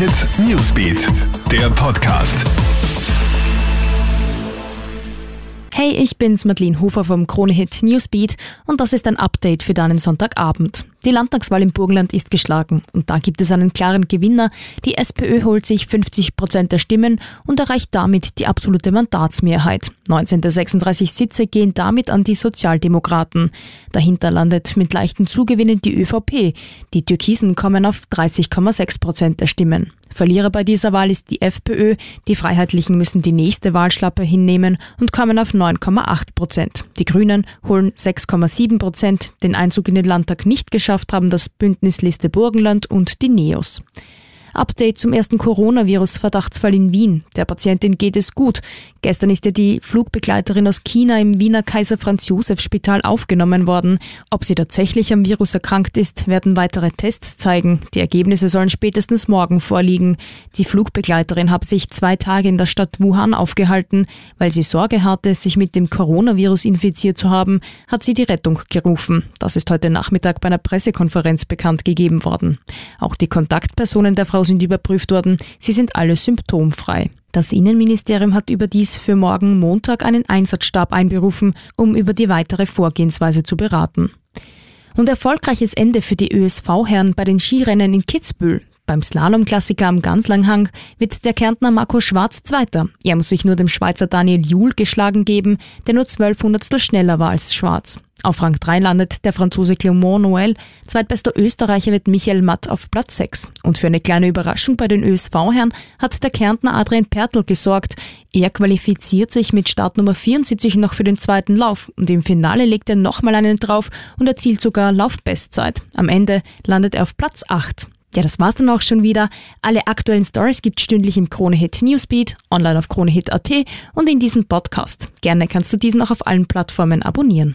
Hit Newsbeat, der Podcast. Hey, ich bin's Madeleine Hofer vom Kronehit Newsbeat und das ist ein Update für deinen Sonntagabend. Die Landtagswahl im Burgenland ist geschlagen und da gibt es einen klaren Gewinner. Die SPÖ holt sich 50 Prozent der Stimmen und erreicht damit die absolute Mandatsmehrheit. 19 der 36 Sitze gehen damit an die Sozialdemokraten. Dahinter landet mit leichten Zugewinnen die ÖVP. Die Türkisen kommen auf 30,6 Prozent der Stimmen. Verlierer bei dieser Wahl ist die FPÖ. Die Freiheitlichen müssen die nächste Wahlschlappe hinnehmen und kommen auf 9,8 Prozent. Die Grünen holen 6,7 Prozent. Den Einzug in den Landtag nicht geschafft haben das Bündnisliste Burgenland und die NEOS. Update zum ersten Coronavirus-Verdachtsfall in Wien. Der Patientin geht es gut. Gestern ist ja die Flugbegleiterin aus China im Wiener Kaiser Franz Josef Spital aufgenommen worden. Ob sie tatsächlich am Virus erkrankt ist, werden weitere Tests zeigen. Die Ergebnisse sollen spätestens morgen vorliegen. Die Flugbegleiterin habe sich zwei Tage in der Stadt Wuhan aufgehalten. Weil sie Sorge hatte, sich mit dem Coronavirus infiziert zu haben, hat sie die Rettung gerufen. Das ist heute Nachmittag bei einer Pressekonferenz bekannt gegeben worden. Auch die Kontaktpersonen der Frau Frau sind überprüft worden. Sie sind alle symptomfrei. Das Innenministerium hat überdies für morgen Montag einen Einsatzstab einberufen, um über die weitere Vorgehensweise zu beraten. Und erfolgreiches Ende für die ÖSV-Herren bei den Skirennen in Kitzbühel. Beim Slalomklassiker am Ganzlanghang wird der Kärntner Marco Schwarz Zweiter. Er muss sich nur dem Schweizer Daniel Juhl geschlagen geben, der nur zwölf Hundertstel schneller war als Schwarz. Auf Rang 3 landet der Franzose Clément Noël, zweitbester Österreicher wird Michael Matt auf Platz 6. Und für eine kleine Überraschung bei den ÖSV-Herren hat der Kärntner Adrian Pertl gesorgt. Er qualifiziert sich mit Startnummer 74 noch für den zweiten Lauf und im Finale legt er nochmal einen drauf und erzielt sogar Laufbestzeit. Am Ende landet er auf Platz 8. Ja, das war's dann auch schon wieder. Alle aktuellen Stories gibt's stündlich im Kronehit Newsbeat, online auf kronehit.at und in diesem Podcast. Gerne kannst du diesen auch auf allen Plattformen abonnieren.